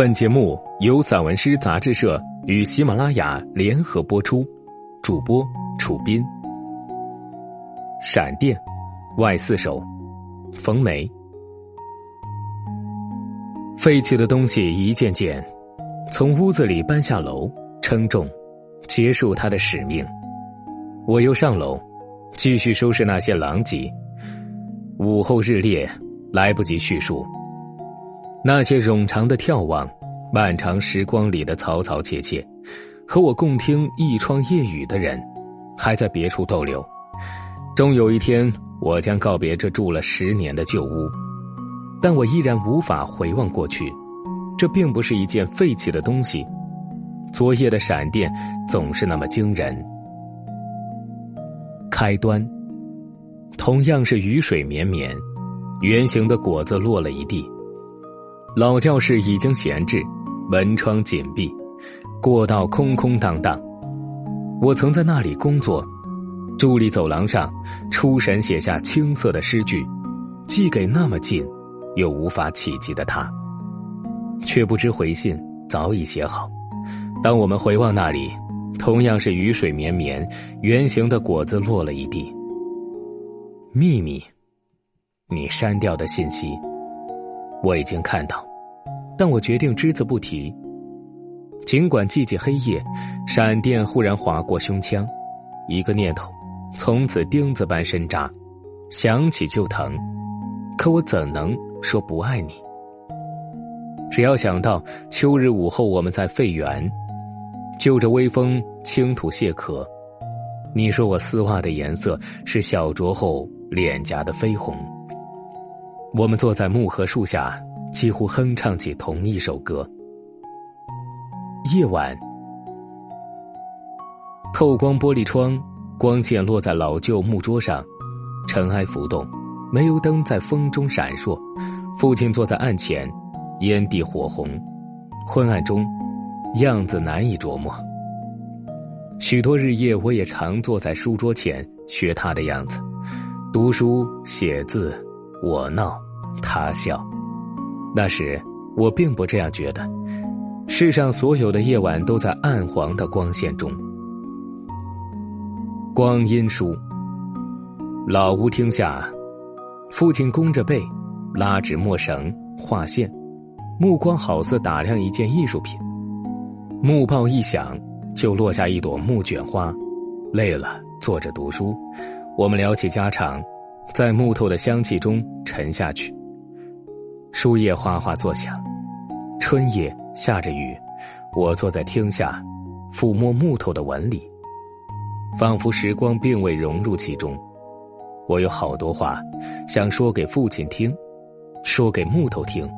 本节目由散文诗杂志社与喜马拉雅联合播出，主播楚斌。闪电，外四首，冯梅。废弃的东西一件件从屋子里搬下楼，称重，结束他的使命。我又上楼，继续收拾那些狼藉。午后日烈，来不及叙述。那些冗长的眺望，漫长时光里的嘈嘈切切，和我共听一窗夜雨的人，还在别处逗留。终有一天，我将告别这住了十年的旧屋，但我依然无法回望过去。这并不是一件废弃的东西。昨夜的闪电总是那么惊人。开端，同样是雨水绵绵，圆形的果子落了一地。老教室已经闲置，门窗紧闭，过道空空荡荡。我曾在那里工作，伫立走廊上，出神写下青涩的诗句，寄给那么近又无法企及的他。却不知回信早已写好。当我们回望那里，同样是雨水绵绵，圆形的果子落了一地。秘密，你删掉的信息。我已经看到，但我决定只字不提。尽管寂寂黑夜，闪电忽然划过胸腔，一个念头从此钉子般深扎，想起就疼。可我怎能说不爱你？只要想到秋日午后我们在废园，就着微风轻吐蟹壳，你说我丝袜的颜色是小酌后脸颊的绯红。我们坐在木荷树下，几乎哼唱起同一首歌。夜晚，透光玻璃窗，光线落在老旧木桌上，尘埃浮动，煤油灯在风中闪烁。父亲坐在案前，烟蒂火红，昏暗中，样子难以琢磨。许多日夜，我也常坐在书桌前学他的样子，读书写字。我闹，他笑。那时我并不这样觉得。世上所有的夜晚都在暗黄的光线中。光阴书。老屋厅下，父亲弓着背，拉纸墨绳，画线，目光好似打量一件艺术品。木报一响，就落下一朵木卷花。累了，坐着读书，我们聊起家常。在木头的香气中沉下去，树叶哗哗作响。春夜下着雨，我坐在厅下，抚摸木头的纹理，仿佛时光并未融入其中。我有好多话想说给父亲听，说给木头听，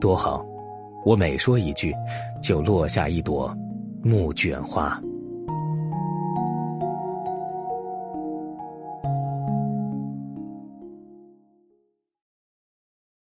多好！我每说一句，就落下一朵木卷花。